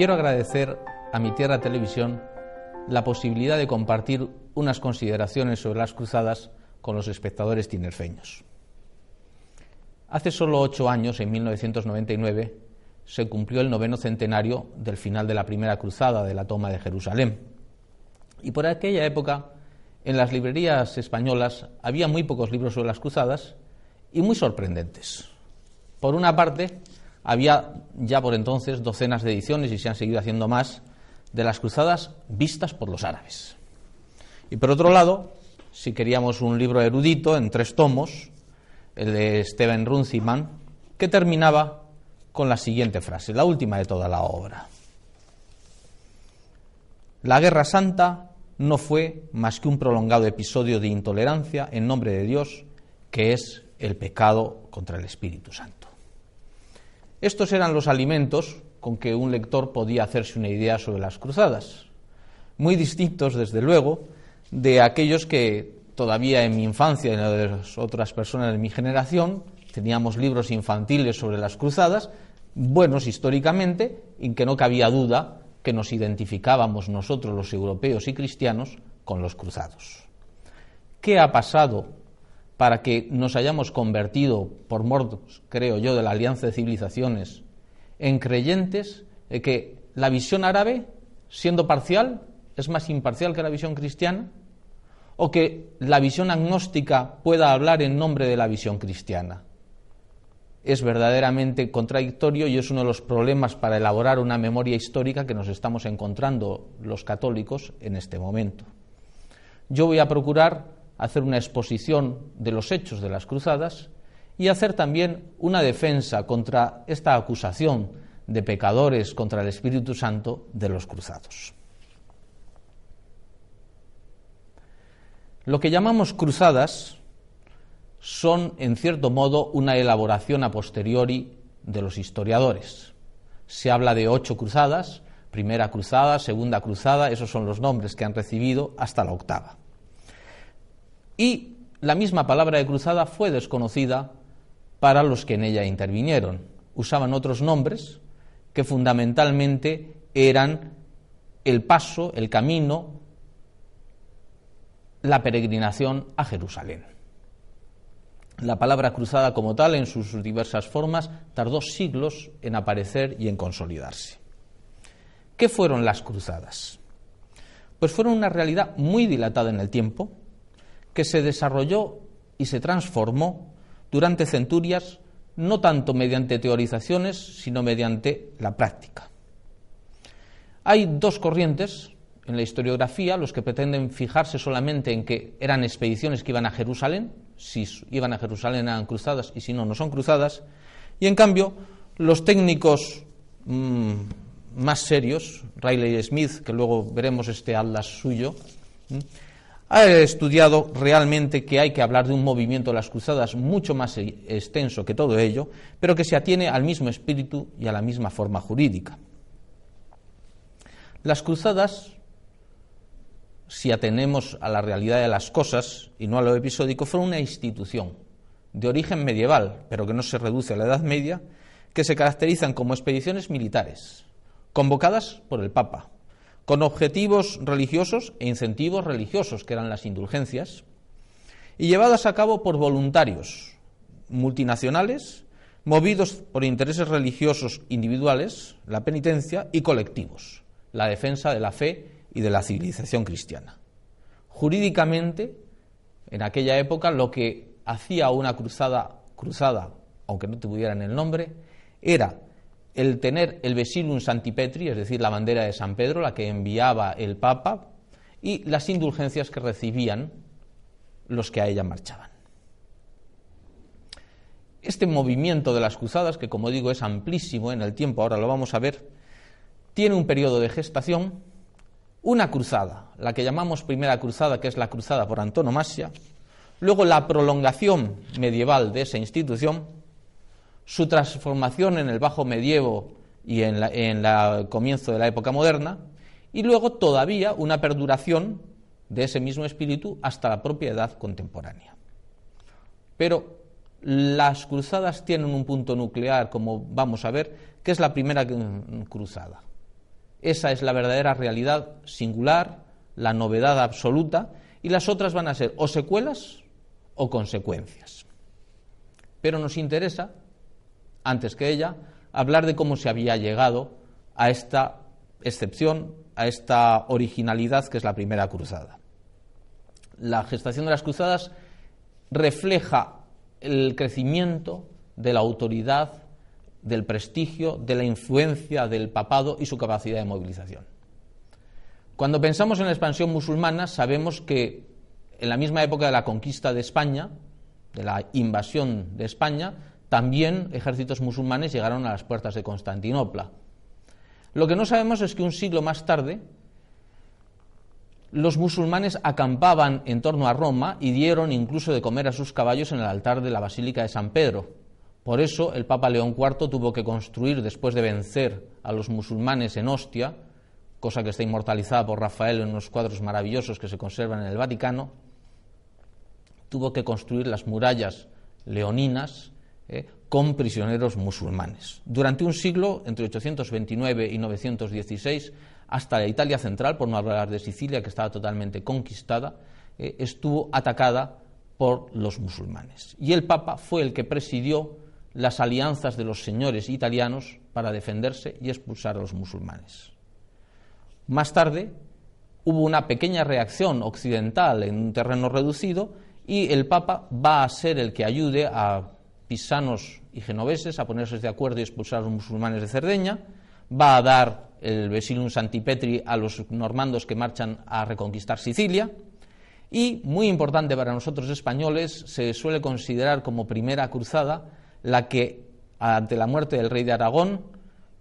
Quiero agradecer a mi Tierra Televisión la posibilidad de compartir unas consideraciones sobre las cruzadas con los espectadores tinerfeños. Hace solo ocho años, en 1999, se cumplió el noveno centenario del final de la primera cruzada de la toma de Jerusalén. Y por aquella época, en las librerías españolas había muy pocos libros sobre las cruzadas y muy sorprendentes. Por una parte, había ya por entonces docenas de ediciones y se han seguido haciendo más de las cruzadas vistas por los árabes. Y por otro lado, si queríamos un libro erudito en tres tomos, el de Steven Runciman, que terminaba con la siguiente frase, la última de toda la obra. La Guerra Santa no fue más que un prolongado episodio de intolerancia en nombre de Dios, que es el pecado contra el Espíritu Santo. Estos eran los alimentos con que un lector podía hacerse una idea sobre las cruzadas, muy distintos, desde luego, de aquellos que todavía en mi infancia y en de las otras personas de mi generación teníamos libros infantiles sobre las cruzadas, buenos históricamente, en que no cabía duda que nos identificábamos nosotros los europeos y cristianos con los cruzados. ¿Qué ha pasado para que nos hayamos convertido, por mordos, creo yo, de la Alianza de Civilizaciones, en creyentes de que la visión árabe, siendo parcial, es más imparcial que la visión cristiana, o que la visión agnóstica pueda hablar en nombre de la visión cristiana. Es verdaderamente contradictorio y es uno de los problemas para elaborar una memoria histórica que nos estamos encontrando los católicos en este momento. Yo voy a procurar hacer una exposición de los hechos de las cruzadas y hacer también una defensa contra esta acusación de pecadores contra el Espíritu Santo de los cruzados. Lo que llamamos cruzadas son, en cierto modo, una elaboración a posteriori de los historiadores. Se habla de ocho cruzadas, primera cruzada, segunda cruzada, esos son los nombres que han recibido hasta la octava. Y la misma palabra de cruzada fue desconocida para los que en ella intervinieron. Usaban otros nombres que fundamentalmente eran el paso, el camino, la peregrinación a Jerusalén. La palabra cruzada como tal, en sus diversas formas, tardó siglos en aparecer y en consolidarse. ¿Qué fueron las cruzadas? Pues fueron una realidad muy dilatada en el tiempo, que se desarrolló y se transformó durante centurias no tanto mediante teorizaciones, sino mediante la práctica. Hay dos corrientes en la historiografía, los que pretenden fijarse solamente en que eran expediciones que iban a Jerusalén, si iban a Jerusalén eran cruzadas y si no, no son cruzadas, y en cambio los técnicos mm, más serios, Riley Smith, que luego veremos este atlas suyo, ha estudiado realmente que hay que hablar de un movimiento de las cruzadas mucho más extenso que todo ello, pero que se atiene al mismo espíritu y a la misma forma jurídica. Las cruzadas, si atenemos a la realidad de las cosas y no a lo episódico, fueron una institución de origen medieval, pero que no se reduce a la Edad Media, que se caracterizan como expediciones militares, convocadas por el Papa, con objetivos religiosos e incentivos religiosos, que eran las indulgencias, y llevadas a cabo por voluntarios multinacionales, movidos por intereses religiosos individuales, la penitencia, y colectivos, la defensa de la fe y de la civilización cristiana. Jurídicamente, en aquella época, lo que hacía una cruzada, cruzada, aunque no tuvieran el nombre, era el tener el Vesilum Santipetri, es decir, la bandera de San Pedro, la que enviaba el Papa, y las indulgencias que recibían los que a ella marchaban. Este movimiento de las cruzadas, que como digo es amplísimo en el tiempo, ahora lo vamos a ver, tiene un periodo de gestación, una cruzada, la que llamamos primera cruzada, que es la cruzada por antonomasia, luego la prolongación medieval de esa institución, su transformación en el bajo medievo y en el comienzo de la época moderna, y luego todavía una perduración de ese mismo espíritu hasta la propia edad contemporánea. Pero las cruzadas tienen un punto nuclear, como vamos a ver, que es la primera cruzada. Esa es la verdadera realidad singular, la novedad absoluta, y las otras van a ser o secuelas o consecuencias. Pero nos interesa antes que ella, hablar de cómo se había llegado a esta excepción, a esta originalidad que es la primera cruzada. La gestación de las cruzadas refleja el crecimiento de la autoridad, del prestigio, de la influencia del papado y su capacidad de movilización. Cuando pensamos en la expansión musulmana, sabemos que en la misma época de la conquista de España, de la invasión de España, también ejércitos musulmanes llegaron a las puertas de Constantinopla. Lo que no sabemos es que un siglo más tarde los musulmanes acampaban en torno a Roma y dieron incluso de comer a sus caballos en el altar de la Basílica de San Pedro. Por eso el Papa León IV tuvo que construir, después de vencer a los musulmanes en Ostia, cosa que está inmortalizada por Rafael en unos cuadros maravillosos que se conservan en el Vaticano, tuvo que construir las murallas leoninas eh, con prisioneros musulmanes. Durante un siglo, entre 829 y 916, hasta la Italia central, por no hablar de Sicilia, que estaba totalmente conquistada, eh, estuvo atacada por los musulmanes. Y el Papa fue el que presidió las alianzas de los señores italianos para defenderse y expulsar a los musulmanes. Más tarde hubo una pequeña reacción occidental en un terreno reducido y el Papa va a ser el que ayude a pisanos y genoveses a ponerse de acuerdo y expulsar a los musulmanes de Cerdeña, va a dar el Vesilum Santipetri a los normandos que marchan a reconquistar Sicilia, y, muy importante para nosotros españoles, se suele considerar como primera cruzada la que, ante la muerte del rey de Aragón,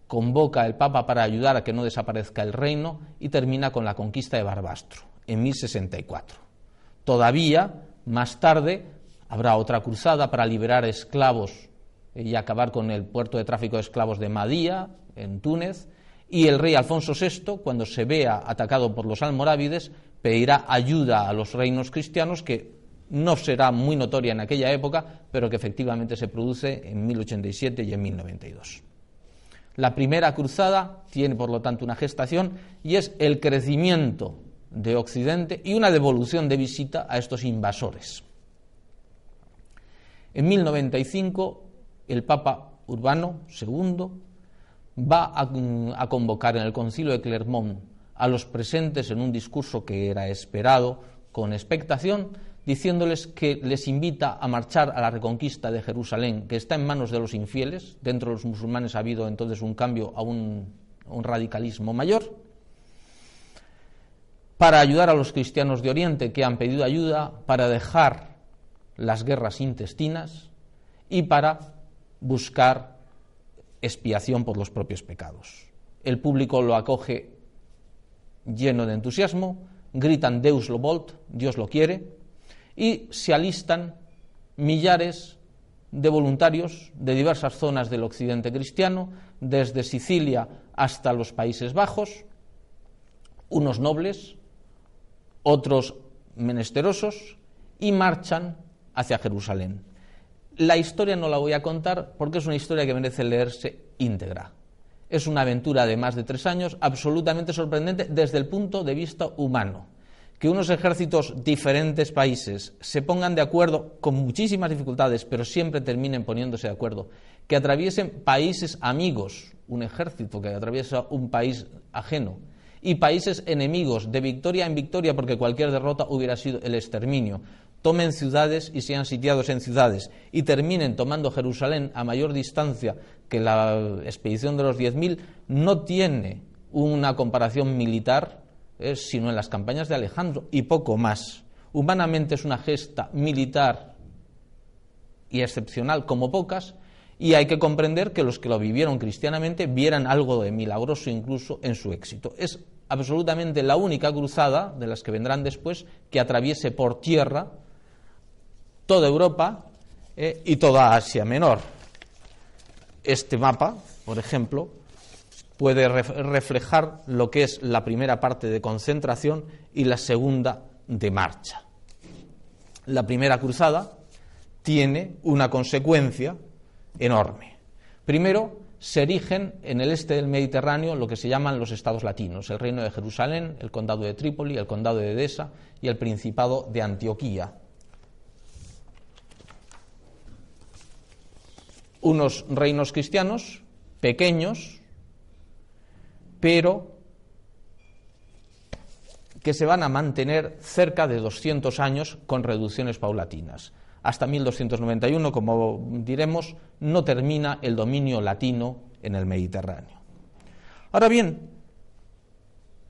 convoca el Papa para ayudar a que no desaparezca el reino y termina con la conquista de Barbastro, en 1064. Todavía, más tarde, Habrá otra cruzada para liberar esclavos y acabar con el puerto de tráfico de esclavos de Madía, en Túnez. Y el rey Alfonso VI, cuando se vea atacado por los almorávides, pedirá ayuda a los reinos cristianos, que no será muy notoria en aquella época, pero que efectivamente se produce en 1087 y en 1092. La primera cruzada tiene, por lo tanto, una gestación y es el crecimiento de Occidente y una devolución de visita a estos invasores. En 1095, el Papa Urbano II va a, convocar en el concilio de Clermont a los presentes en un discurso que era esperado con expectación, diciéndoles que les invita a marchar a la reconquista de Jerusalén, que está en manos de los infieles. Dentro de los musulmanes ha habido entonces un cambio a un radicalismo mayor. Para ayudar a los cristianos de Oriente que han pedido ayuda, para dejar las guerras intestinas y para buscar expiación por los propios pecados. El público lo acoge lleno de entusiasmo, gritan Deus lo volt, Dios lo quiere, y se alistan millares de voluntarios de diversas zonas del occidente cristiano, desde Sicilia hasta los Países Bajos, unos nobles, otros menesterosos, y marchan hacia Jerusalén. La historia no la voy a contar porque es una historia que merece leerse íntegra. Es una aventura de más de tres años absolutamente sorprendente desde el punto de vista humano. Que unos ejércitos diferentes países se pongan de acuerdo con muchísimas dificultades, pero siempre terminen poniéndose de acuerdo. Que atraviesen países amigos, un ejército que atraviesa un país ajeno, y países enemigos, de victoria en victoria, porque cualquier derrota hubiera sido el exterminio tomen ciudades y sean sitiados en ciudades y terminen tomando Jerusalén a mayor distancia que la expedición de los 10.000, no tiene una comparación militar, eh, sino en las campañas de Alejandro y poco más. Humanamente es una gesta militar y excepcional como pocas, y hay que comprender que los que lo vivieron cristianamente vieran algo de milagroso incluso en su éxito. Es absolutamente la única cruzada de las que vendrán después que atraviese por tierra toda Europa eh, y toda Asia Menor. Este mapa, por ejemplo, puede reflejar lo que es la primera parte de concentración y la segunda de marcha. La primera cruzada tiene una consecuencia enorme. Primero, se erigen en el este del Mediterráneo lo que se llaman los estados latinos, el reino de Jerusalén, el condado de Trípoli, el condado de Edesa y el principado de Antioquía, unos reinos cristianos pequeños, pero que se van a mantener cerca de 200 años con reducciones paulatinas. Hasta 1291, como diremos, no termina el dominio latino en el Mediterráneo. Ahora bien,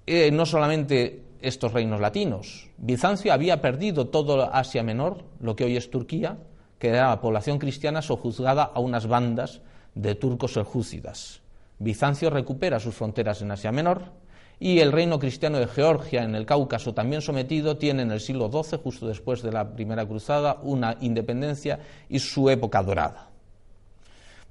eh, no solamente estos reinos latinos, Bizancio había perdido todo Asia Menor, lo que hoy es Turquía, que era la población cristiana sojuzgada a unas bandas de turcos seljúcidas. Bizancio recupera sus fronteras en Asia Menor y el reino cristiano de Georgia en el Cáucaso, también sometido, tiene en el siglo XII, justo después de la Primera Cruzada, una independencia y su época dorada.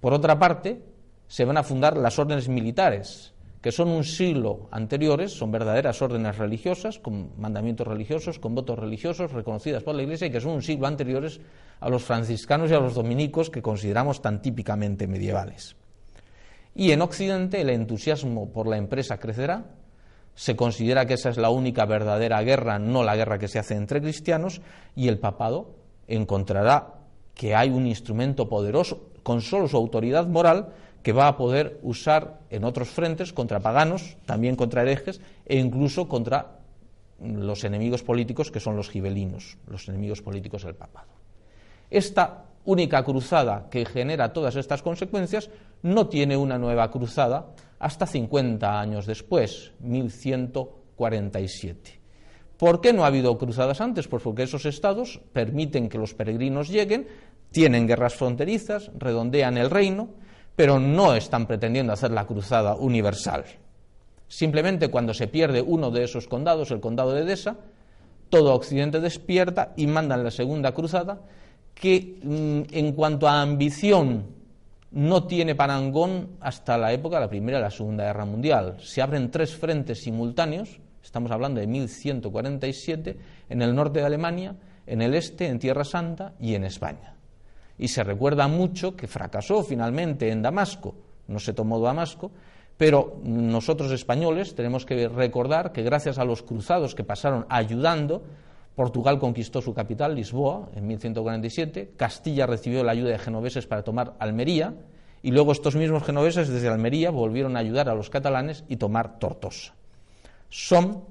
Por otra parte, se van a fundar las órdenes militares, que son un siglo anteriores, son verdaderas órdenes religiosas, con mandamientos religiosos, con votos religiosos, reconocidas por la Iglesia, y que son un siglo anteriores a los franciscanos y a los dominicos que consideramos tan típicamente medievales. Y en Occidente el entusiasmo por la empresa crecerá, se considera que esa es la única verdadera guerra, no la guerra que se hace entre cristianos, y el papado encontrará que hay un instrumento poderoso, con solo su autoridad moral, que va a poder usar en otros frentes contra paganos, también contra herejes e incluso contra los enemigos políticos que son los gibelinos, los enemigos políticos del papado. Esta única cruzada que genera todas estas consecuencias no tiene una nueva cruzada hasta 50 años después, 1147. ¿Por qué no ha habido cruzadas antes? Pues porque esos estados permiten que los peregrinos lleguen, tienen guerras fronterizas, redondean el reino, pero no están pretendiendo hacer la cruzada universal. Simplemente cuando se pierde uno de esos condados, el condado de Edesa, todo Occidente despierta y mandan la segunda cruzada que mm, en cuanto a ambición no tiene parangón hasta la época de la Primera y la Segunda Guerra Mundial. Se abren tres frentes simultáneos, estamos hablando de 1147, en el norte de Alemania, en el este, en Tierra Santa y en España. Y se recuerda mucho que fracasó finalmente en Damasco, no se tomó Damasco, pero nosotros españoles tenemos que recordar que gracias a los cruzados que pasaron ayudando, Portugal conquistó su capital, Lisboa, en 1147, Castilla recibió la ayuda de genoveses para tomar Almería, y luego estos mismos genoveses desde Almería volvieron a ayudar a los catalanes y tomar Tortosa. Son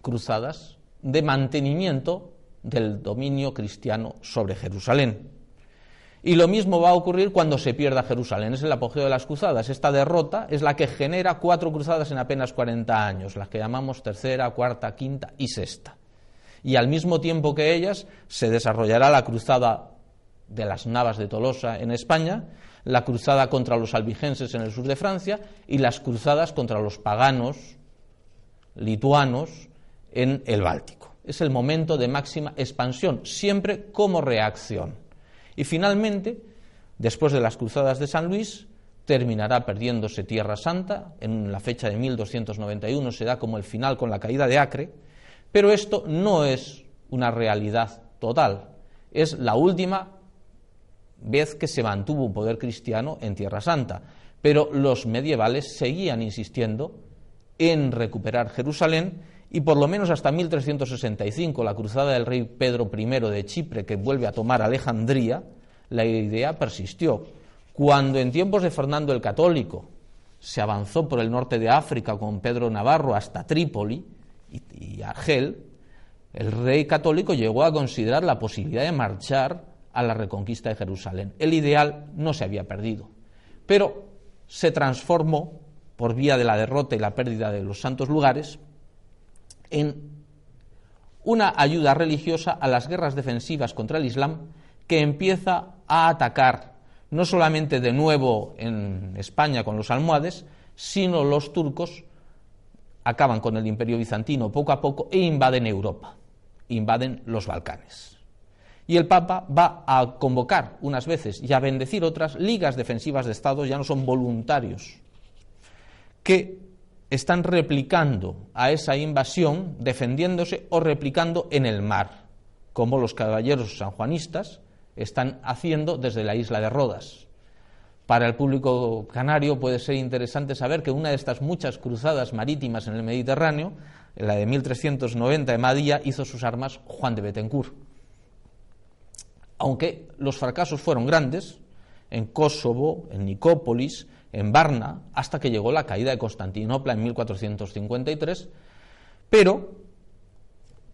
cruzadas de mantenimiento del dominio cristiano sobre Jerusalén. Y lo mismo va a ocurrir cuando se pierda Jerusalén. Es el apogeo de las cruzadas. Esta derrota es la que genera cuatro cruzadas en apenas 40 años, las que llamamos tercera, cuarta, quinta y sexta y al mismo tiempo que ellas se desarrollará la cruzada de las Navas de Tolosa en España, la cruzada contra los albigenses en el sur de Francia y las cruzadas contra los paganos lituanos en el Báltico. Es el momento de máxima expansión, siempre como reacción. Y finalmente, después de las cruzadas de San Luis, terminará perdiéndose Tierra Santa, en la fecha de 1291 se da como el final con la caída de Acre, pero esto no es una realidad total, es la última vez que se mantuvo un poder cristiano en Tierra Santa, pero los medievales seguían insistiendo en recuperar Jerusalén y por lo menos hasta 1365, la cruzada del rey Pedro I de Chipre, que vuelve a tomar Alejandría, la idea persistió. Cuando en tiempos de Fernando el Católico se avanzó por el norte de África con Pedro Navarro hasta Trípoli y, Argel, el rey católico llegó a considerar la posibilidad de marchar a la reconquista de Jerusalén. El ideal no se había perdido, pero se transformó por vía de la derrota y la pérdida de los santos lugares en una ayuda religiosa a las guerras defensivas contra el Islam que empieza a atacar no solamente de nuevo en España con los almohades, sino los turcos acaban con el imperio bizantino poco a poco e invaden Europa, invaden los Balcanes. Y el Papa va a convocar unas veces y a bendecir otras ligas defensivas de estados, ya no son voluntarios, que están replicando a esa invasión, defendiéndose o replicando en el mar, como los caballeros sanjuanistas, están haciendo desde la isla de Rodas. Para el público canario puede ser interesante saber que una de estas muchas cruzadas marítimas en el Mediterráneo, la de 1390 de Madía, hizo sus armas Juan de Betancourt. Aunque los fracasos fueron grandes, en Kosovo, en Nicópolis, en Varna, hasta que llegó la caída de Constantinopla en 1453, pero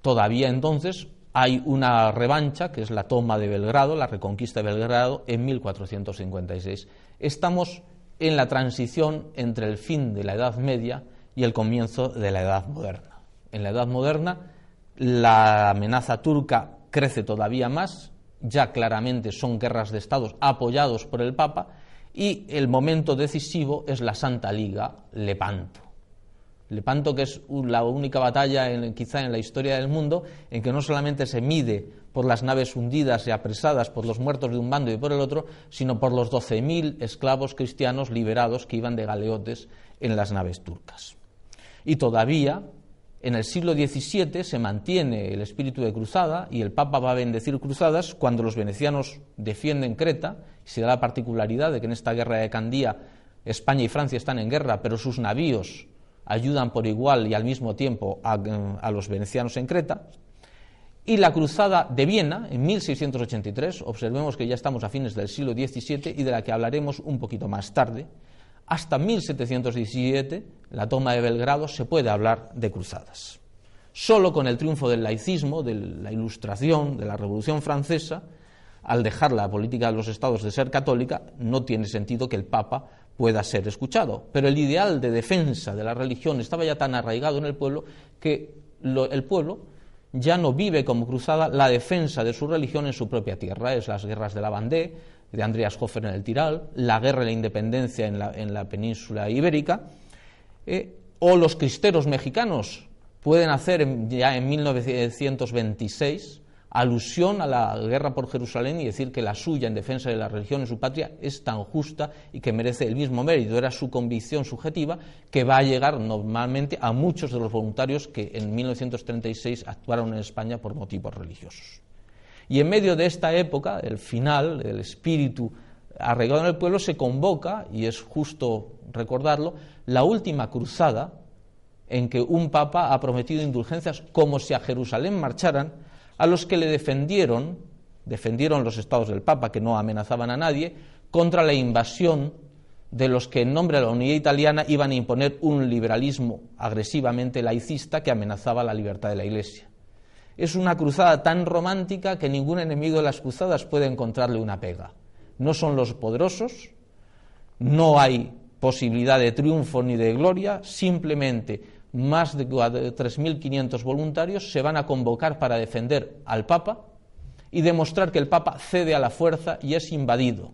todavía entonces hay una revancha, que es la toma de Belgrado, la reconquista de Belgrado, en 1456. Estamos en la transición entre el fin de la Edad Media y el comienzo de la Edad Moderna. En la Edad Moderna la amenaza turca crece todavía más, ya claramente son guerras de estados apoyados por el Papa, y el momento decisivo es la Santa Liga Lepanto. Lepanto, que es la única batalla quizá en la historia del mundo en que no solamente se mide por las naves hundidas y apresadas por los muertos de un bando y por el otro, sino por los 12.000 esclavos cristianos liberados que iban de galeotes en las naves turcas. Y todavía, en el siglo XVII, se mantiene el espíritu de cruzada y el Papa va a bendecir cruzadas cuando los venecianos defienden Creta. Se da la particularidad de que en esta guerra de Candía España y Francia están en guerra, pero sus navíos ayudan por igual y al mismo tiempo a, los venecianos en Creta. Y la cruzada de Viena, en 1683, observemos que ya estamos a fines del siglo XVII y de la que hablaremos un poquito más tarde, hasta 1717, la toma de Belgrado, se puede hablar de cruzadas. Solo con el triunfo del laicismo, de la ilustración, de la Revolución Francesa, al dejar la política de los estados de ser católica, no tiene sentido que el Papa pueda ser escuchado. Pero el ideal de defensa de la religión estaba ya tan arraigado en el pueblo que el pueblo ya no vive como cruzada la defensa de su religión en su propia tierra. Es las guerras de la Bandé, de Andreas Hofer en el Tiral, la guerra de la independencia en la, península ibérica, eh, o los cristeros mexicanos pueden hacer ya en 1926 alusión a la guerra por Jerusalén y decir que la suya en defensa de la religión en su patria es tan justa y que merece el mismo mérito. Era su convicción subjetiva que va a llegar normalmente a muchos de los voluntarios que en 1936 actuaron en España por motivos religiosos. Y en medio de esta época, el final, del espíritu arraigado en el pueblo, se convoca, y es justo recordarlo, la última cruzada en que un papa ha prometido indulgencias como si a Jerusalén marcharan a los que le defendieron, defendieron los estados del Papa, que no amenazaban a nadie, contra la invasión de los que en nombre de la unidad italiana iban a imponer un liberalismo agresivamente laicista que amenazaba la libertad de la Iglesia. Es una cruzada tan romántica que ningún enemigo de las cruzadas puede encontrarle una pega. No son los poderosos, no hay posibilidad de triunfo ni de gloria, simplemente más de 3.500 voluntarios se van a convocar para defender al Papa y demostrar que el Papa cede a la fuerza y es invadido.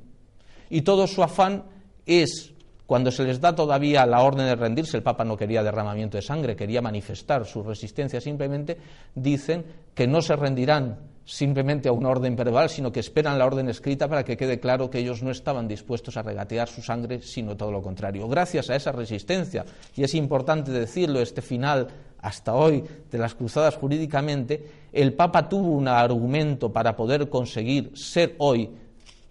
Y todo su afán es Cuando se les da todavía la orden de rendirse, el Papa no quería derramamiento de sangre, quería manifestar su resistencia, simplemente dicen que no se rendirán simplemente a una orden verbal, sino que esperan la orden escrita para que quede claro que ellos no estaban dispuestos a regatear su sangre, sino todo lo contrario. Gracias a esa resistencia, y es importante decirlo, este final hasta hoy de las cruzadas jurídicamente, el Papa tuvo un argumento para poder conseguir ser hoy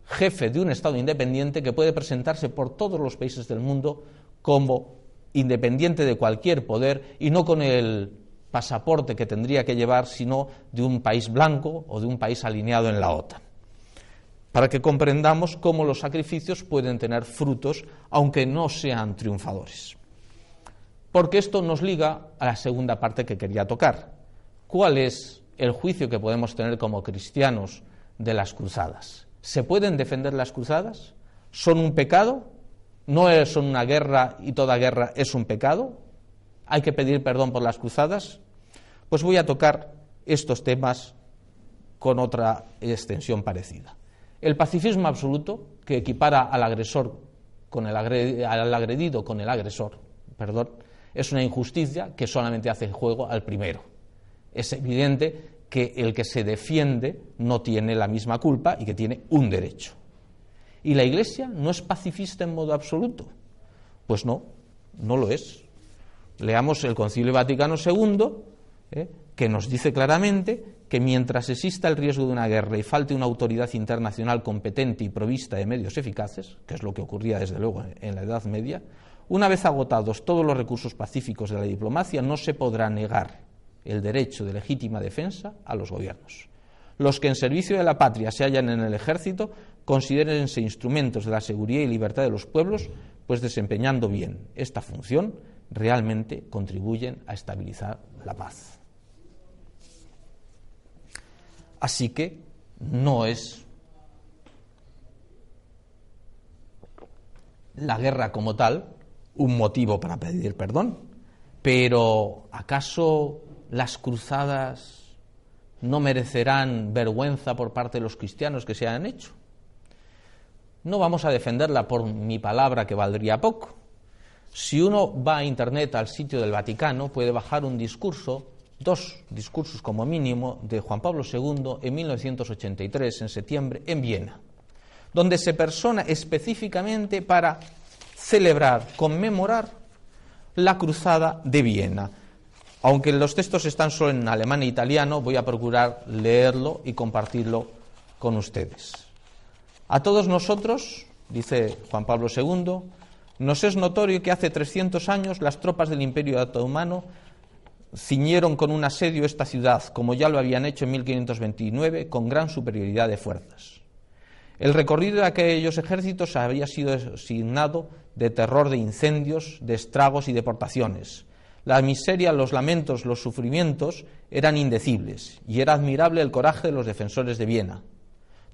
jefe de un Estado independiente que puede presentarse por todos los países del mundo como independiente de cualquier poder y no con el pasaporte que tendría que llevar, sino de un país blanco o de un país alineado en la OTAN. Para que comprendamos cómo los sacrificios pueden tener frutos, aunque no sean triunfadores. Porque esto nos liga a la segunda parte que quería tocar. ¿Cuál es el juicio que podemos tener como cristianos de las cruzadas? ¿Se pueden defender las cruzadas? ¿Son un pecado? ¿No son una guerra y toda guerra es un pecado? ¿Hay que pedir perdón por las cruzadas? Pues voy a tocar estos temas con otra extensión parecida. El pacifismo absoluto, que equipara al agresor con el al agredido con el agresor, perdón, es una injusticia que solamente hace juego al primero. Es evidente que el que se defiende no tiene la misma culpa y que tiene un derecho. ¿Y la Iglesia no es pacifista en modo absoluto? Pues no, no lo es. Leamos el Concilio Vaticano II, ¿eh? que nos dice claramente que mientras exista el riesgo de una guerra y falte una autoridad internacional competente y provista de medios eficaces, que es lo que ocurría desde luego en la Edad Media, una vez agotados todos los recursos pacíficos de la diplomacia, no se podrá negar el derecho de legítima defensa a los gobiernos. Los que en servicio de la patria se hallan en el ejército considérense instrumentos de la seguridad y libertad de los pueblos, pues desempeñando bien esta función realmente contribuyen a estabilizar la paz. Así que no es la guerra como tal un motivo para pedir perdón, pero ¿acaso las cruzadas no merecerán vergüenza por parte de los cristianos que se han hecho. No vamos a defenderla por mi palabra que valdría poco. Si uno va a Internet al sitio del Vaticano, puede bajar un discurso, dos discursos como mínimo, de Juan Pablo II en 1983, en septiembre, en Viena, donde se persona específicamente para celebrar, conmemorar la cruzada de Viena aunque los textos están solo en alemán e italiano, voy a procurar leerlo y compartirlo con ustedes. A todos nosotros, dice Juan Pablo II, nos es notorio que hace 300 años las tropas del Imperio Otomano ciñeron con un asedio esta ciudad, como ya lo habían hecho en 1529, con gran superioridad de fuerzas. El recorrido de aquellos ejércitos había sido signado de terror de incendios, de estragos y deportaciones, la miseria, los lamentos, los sufrimientos eran indecibles y era admirable el coraje de los defensores de Viena.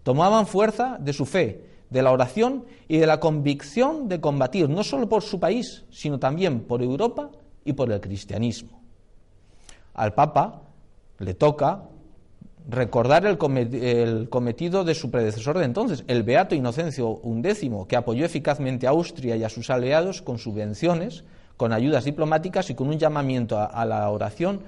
Tomaban fuerza de su fe, de la oración y de la convicción de combatir no solo por su país, sino también por Europa y por el cristianismo. Al Papa le toca recordar el, cometido de su predecesor de entonces, el Beato Inocencio XI, que apoyó eficazmente a Austria y a sus aliados con subvenciones con ayudas diplomáticas y con un llamamiento a, la oración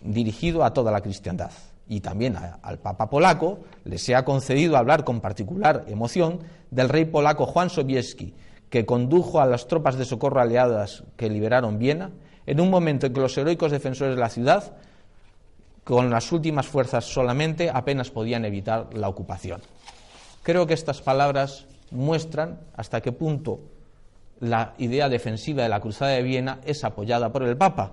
dirigido a toda la cristiandad. Y también al Papa polaco le se ha concedido hablar con particular emoción del rey polaco Juan Sobieski, que condujo a las tropas de socorro aliadas que liberaron Viena, en un momento en que los heroicos defensores de la ciudad, con las últimas fuerzas solamente, apenas podían evitar la ocupación. Creo que estas palabras muestran hasta qué punto la idea defensiva de la Cruzada de Viena es apoyada por el Papa,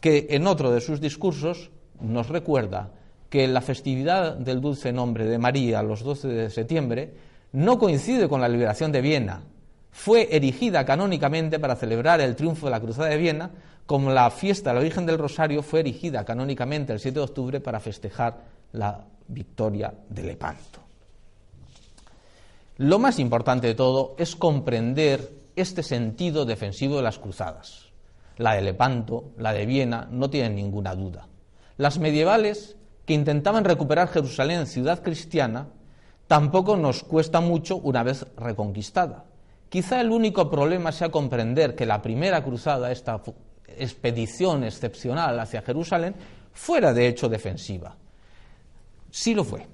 que en otro de sus discursos nos recuerda que la festividad del dulce nombre de María, los 12 de septiembre, no coincide con la liberación de Viena. Fue erigida canónicamente para celebrar el triunfo de la Cruzada de Viena, como la fiesta de la Virgen del Rosario fue erigida canónicamente el 7 de octubre para festejar la victoria de Lepanto. Lo más importante de todo es comprender este sentido defensivo de las cruzadas. La de Lepanto, la de Viena, no tienen ninguna duda. Las medievales, que intentaban recuperar Jerusalén ciudad cristiana, tampoco nos cuesta mucho una vez reconquistada. Quizá el único problema sea comprender que la primera cruzada, esta expedición excepcional hacia Jerusalén, fuera de hecho defensiva. Sí lo fue.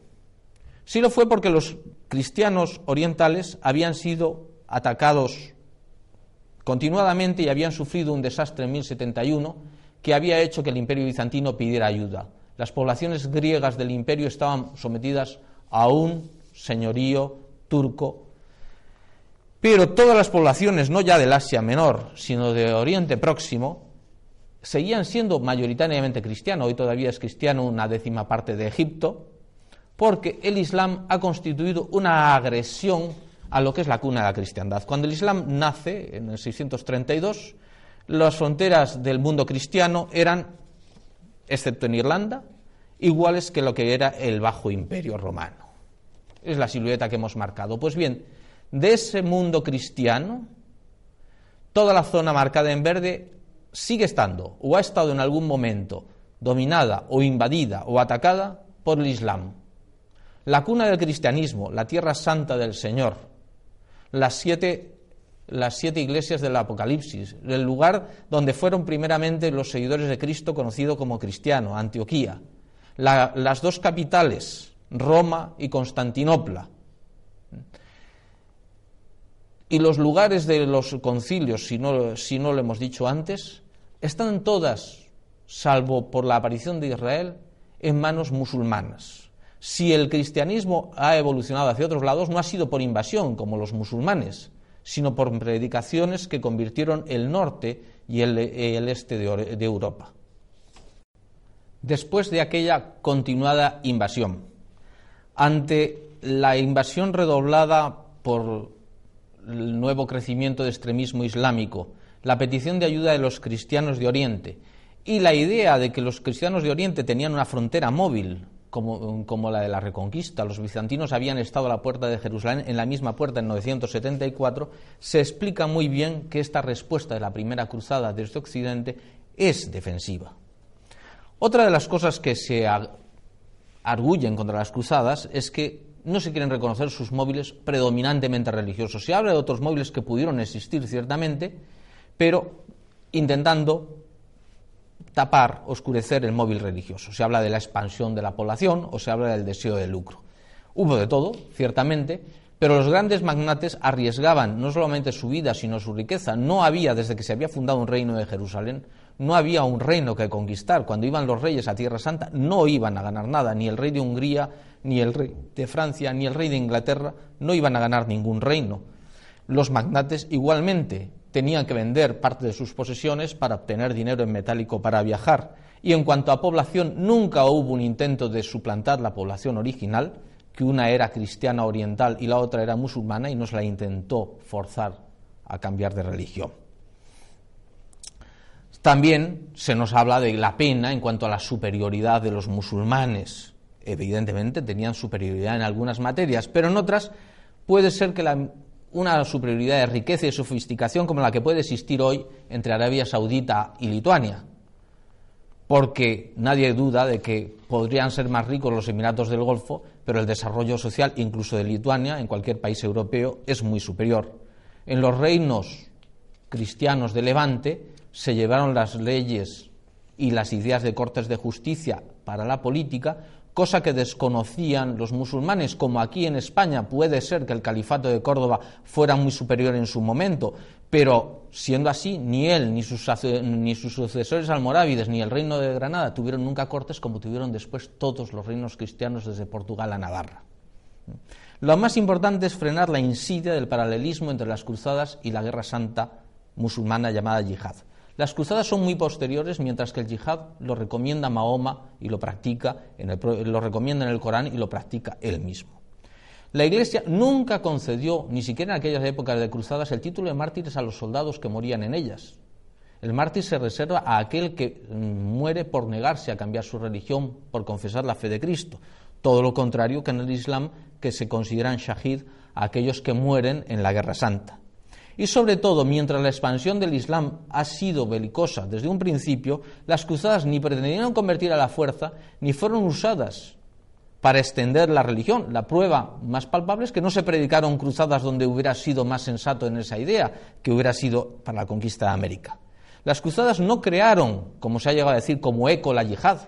Sí lo fue porque los cristianos orientales habían sido atacados continuadamente y habían sufrido un desastre en 1071 que había hecho que el imperio bizantino pidiera ayuda. Las poblaciones griegas del imperio estaban sometidas a un señorío turco, pero todas las poblaciones, no ya del Asia Menor, sino de Oriente Próximo, seguían siendo mayoritariamente cristianos. Hoy todavía es cristiano una décima parte de Egipto, porque el Islam ha constituido una agresión a lo que es la cuna de la cristiandad. Cuando el Islam nace, en el 632, las fronteras del mundo cristiano eran, excepto en Irlanda, iguales que lo que era el Bajo Imperio Romano. Es la silueta que hemos marcado. Pues bien, de ese mundo cristiano, toda la zona marcada en verde sigue estando, o ha estado en algún momento, dominada o invadida o atacada por el Islam. La cuna del cristianismo, la tierra santa del Señor, las siete, las siete iglesias del Apocalipsis, el lugar donde fueron primeramente los seguidores de Cristo conocido como cristiano, Antioquía, las dos capitales, Roma y Constantinopla, y los lugares de los concilios, si no, si no lo hemos dicho antes, están todas, salvo por la aparición de Israel, en manos musulmanas. Si el cristianismo ha evolucionado hacia otros lados, no ha sido por invasión, como los musulmanes, sino por predicaciones que convirtieron el norte y el, este de, de Europa. Después de aquella continuada invasión, ante la invasión redoblada por el nuevo crecimiento de extremismo islámico, la petición de ayuda de los cristianos de Oriente y la idea de que los cristianos de Oriente tenían una frontera móvil como, la de la Reconquista, los bizantinos habían estado a la puerta de Jerusalén, en la misma puerta en 974, se explica muy bien que esta respuesta de la primera cruzada desde Occidente es defensiva. Otra de las cosas que se arguyen contra las cruzadas es que no se quieren reconocer sus móviles predominantemente religiosos. Se habla de otros móviles que pudieron existir ciertamente, pero intentando tapar, oscurecer el móvil religioso. Se habla de la expansión de la población o se habla del deseo de lucro. Hubo de todo, ciertamente, pero los grandes magnates arriesgaban no solamente su vida, sino su riqueza. No había, desde que se había fundado un reino de Jerusalén, no había un reino que conquistar. Cuando iban los reyes a Tierra Santa, no iban a ganar nada, ni el rey de Hungría, ni el rey de Francia, ni el rey de Inglaterra, no iban a ganar ningún reino. Los magnates igualmente tenían que vender parte de sus posesiones para obtener dinero en metálico para viajar. Y en cuanto a población, nunca hubo un intento de suplantar la población original, que una era cristiana oriental y la otra era musulmana, y no se la intentó forzar a cambiar de religión. También se nos habla de la pena en cuanto a la superioridad de los musulmanes. Evidentemente tenían superioridad en algunas materias, pero en otras puede ser que la, una superioridad de riqueza y sofisticación como la que puede existir hoy entre Arabia Saudita y Lituania. Porque nadie duda de que podrían ser más ricos los Emiratos del Golfo, pero el desarrollo social, incluso de Lituania, en cualquier país europeo, es muy superior. En los reinos cristianos de Levante, se llevaron las leyes y las ideas de cortes de justicia para la política, cosa que desconocían los musulmanes, como aquí en España puede ser que el califato de Córdoba fuera muy superior en su momento, pero siendo así, ni él, ni sus, ni sus sucesores almorávides, ni el reino de Granada tuvieron nunca cortes como tuvieron después todos los reinos cristianos desde Portugal a Navarra. Lo más importante es frenar la insidia del paralelismo entre las cruzadas y la guerra santa musulmana llamada yihad. Las cruzadas son muy posteriores, mientras que el yihad lo recomienda Mahoma y lo practica, lo recomienda en el Corán y lo practica él mismo. La Iglesia nunca concedió, ni siquiera en aquellas épocas de cruzadas, el título de mártires a los soldados que morían en ellas. El mártir se reserva a aquel que mm, muere por negarse a cambiar su religión, por confesar la fe de Cristo. Todo lo contrario que en el Islam, que se consideran shahid a aquellos que mueren en la guerra santa. Y sobre todo, mientras la expansión del Islam ha sido belicosa desde un principio, las cruzadas ni pretendieron convertir a la fuerza ni fueron usadas para extender la religión. La prueba más palpable es que no se predicaron cruzadas donde hubiera sido más sensato en esa idea, que hubiera sido para la conquista de América. Las cruzadas no crearon, como se ha llegado a decir, como eco la yihad,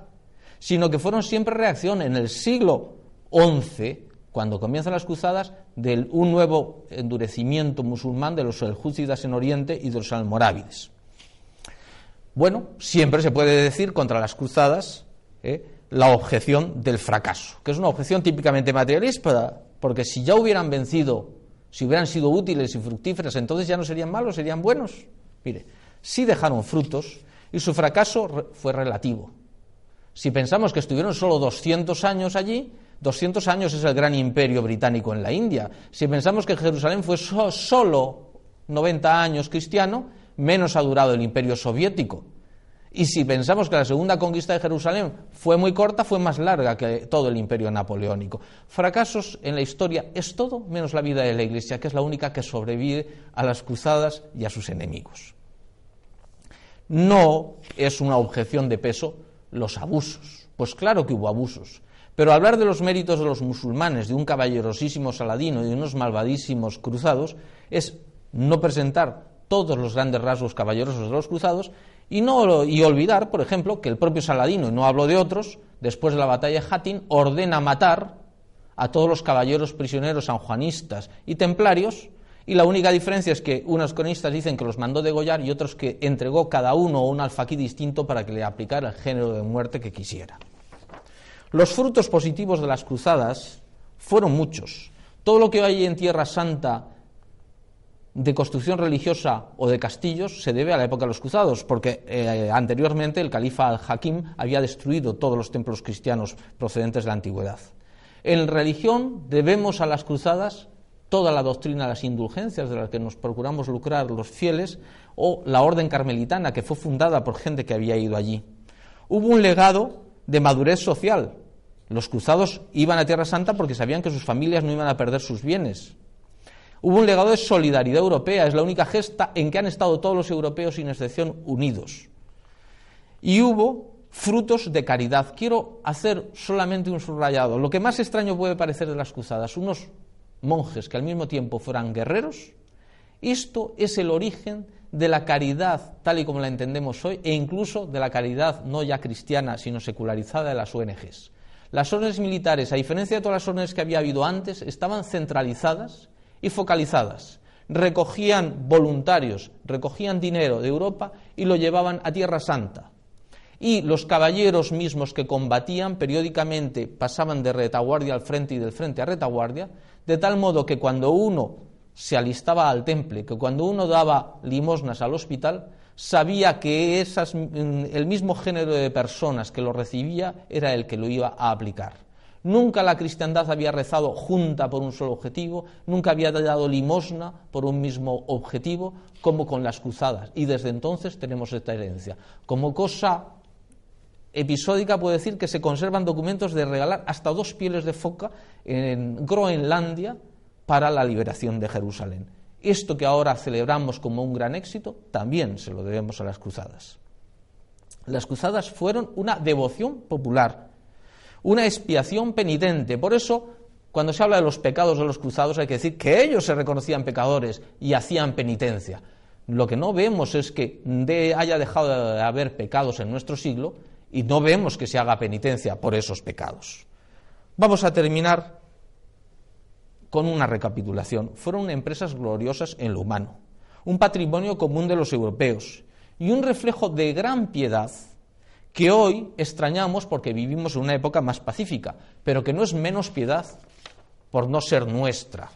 sino que fueron siempre reacción en el siglo XI, cuando comienzan las cruzadas, de un nuevo endurecimiento musulmán de los seljúcidas en Oriente y de los almorávides. Bueno, siempre se puede decir contra las cruzadas ¿eh? la objeción del fracaso, que es una objeción típicamente materialista, porque si ya hubieran vencido, si hubieran sido útiles y fructíferas, entonces ya no serían malos, serían buenos. Mire, sí dejaron frutos y su fracaso fue relativo. Si pensamos que estuvieron solo 200 años allí, 200 años es el gran imperio británico en la India. Si pensamos que Jerusalén fue solo 90 años cristiano, menos ha durado el imperio soviético. Y si pensamos que la segunda conquista de Jerusalén fue muy corta, fue más larga que todo el imperio napoleónico. Fracasos en la historia es todo menos la vida de la Iglesia, que es la única que sobrevive a las cruzadas y a sus enemigos. No es una objeción de peso los abusos. Pues claro que hubo abusos. Pero hablar de los méritos de los musulmanes, de un caballerosísimo Saladino y de unos malvadísimos cruzados, es no presentar todos los grandes rasgos caballerosos de los cruzados y, no, y olvidar, por ejemplo, que el propio Saladino, y no hablo de otros, después de la batalla de Hattin, ordena matar a todos los caballeros prisioneros sanjuanistas y templarios y la única diferencia es que unos cronistas dicen que los mandó degollar y otros que entregó cada uno un alfaquí distinto para que le aplicara el género de muerte que quisiera. Los frutos positivos de las cruzadas fueron muchos. Todo lo que hay en Tierra Santa de construcción religiosa o de castillos se debe a la época de los cruzados, porque eh, anteriormente el califa al-Hakim había destruido todos los templos cristianos procedentes de la antigüedad. En religión debemos a las cruzadas toda la doctrina las indulgencias de las que nos procuramos lucrar los fieles, o la orden carmelitana, que fue fundada por gente que había ido allí. Hubo un legado de madurez social. Los cruzados iban a Tierra Santa porque sabían que sus familias no iban a perder sus bienes. Hubo un legado de solidaridad europea, es la única gesta en que han estado todos los europeos sin excepción unidos. Y hubo frutos de caridad. Quiero hacer solamente un subrayado. Lo que más extraño puede parecer de las cruzadas, unos monjes que al mismo tiempo fueran guerreros, esto es el origen de la caridad tal y como la entendemos hoy e incluso de la caridad no ya cristiana sino secularizada de las ONGs. Las órdenes militares, a diferencia de todas las órdenes que había habido antes, estaban centralizadas y focalizadas. Recogían voluntarios, recogían dinero de Europa y lo llevaban a Tierra Santa. Y los caballeros mismos que combatían periódicamente pasaban de retaguardia al frente y del frente a retaguardia, de tal modo que cuando uno se alistaba al temple, que cuando uno daba limosnas al hospital, sabía que esas, mm, el mismo género de personas que lo recibía era el que lo iba a aplicar. Nunca la cristiandad había rezado junta por un solo objetivo, nunca había dado limosna por un mismo objetivo, como con las cruzadas. Y desde entonces tenemos esta herencia. Como cosa episódica puede decir que se conservan documentos de regalar hasta dos pieles de foca en Groenlandia para la liberación de Jerusalén. Esto que ahora celebramos como un gran éxito, también se lo debemos a las cruzadas. Las cruzadas fueron una devoción popular, una expiación penitente. Por eso, cuando se habla de los pecados de los cruzados, hay que decir que ellos se reconocían pecadores y hacían penitencia. Lo que no vemos es que haya dejado de haber pecados en nuestro siglo y no vemos que se haga penitencia por esos pecados. Vamos a terminar con una recapitulación. Fueron empresas gloriosas en lo humano, un patrimonio común de los europeos y un reflejo de gran piedad que hoy extrañamos porque vivimos en una época más pacífica, pero que no es menos piedad por no ser nuestra.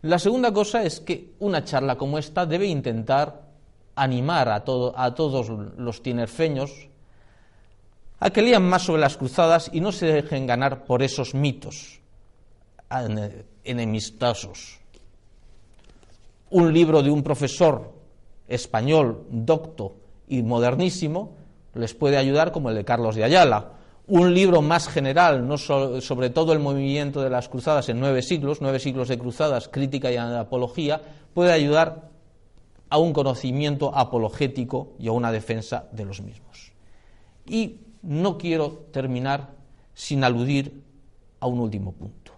La segunda cosa es que una charla como esta debe intentar animar a, a todos los tinerfeños a que lean más sobre las cruzadas y no se dejen ganar por esos mitos enemistosos. Un libro de un profesor español, docto y modernísimo, les puede ayudar como el de Carlos de Ayala. Un libro más general, sobre todo el movimiento de las cruzadas en nueve siglos, nueve siglos de cruzadas, crítica y apología, puede ayudar a un conocimiento apologético y a una defensa de los mismos. Y no quiero terminar sin aludir a un último punto.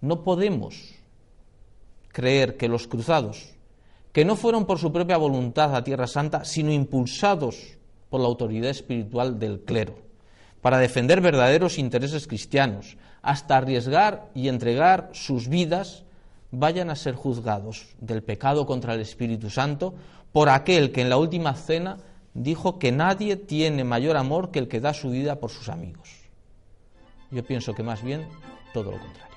No podemos creer que los cruzados, que no fueron por su propia voluntad a Tierra Santa, sino impulsados por la autoridad espiritual del clero, para defender verdaderos intereses cristianos, hasta arriesgar y entregar sus vidas, vayan a ser juzgados del pecado contra el Espíritu Santo por aquel que en la última cena dijo que nadie tiene mayor amor que el que da su vida por sus amigos. Yo pienso que más bien todo lo contrario.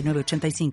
906985.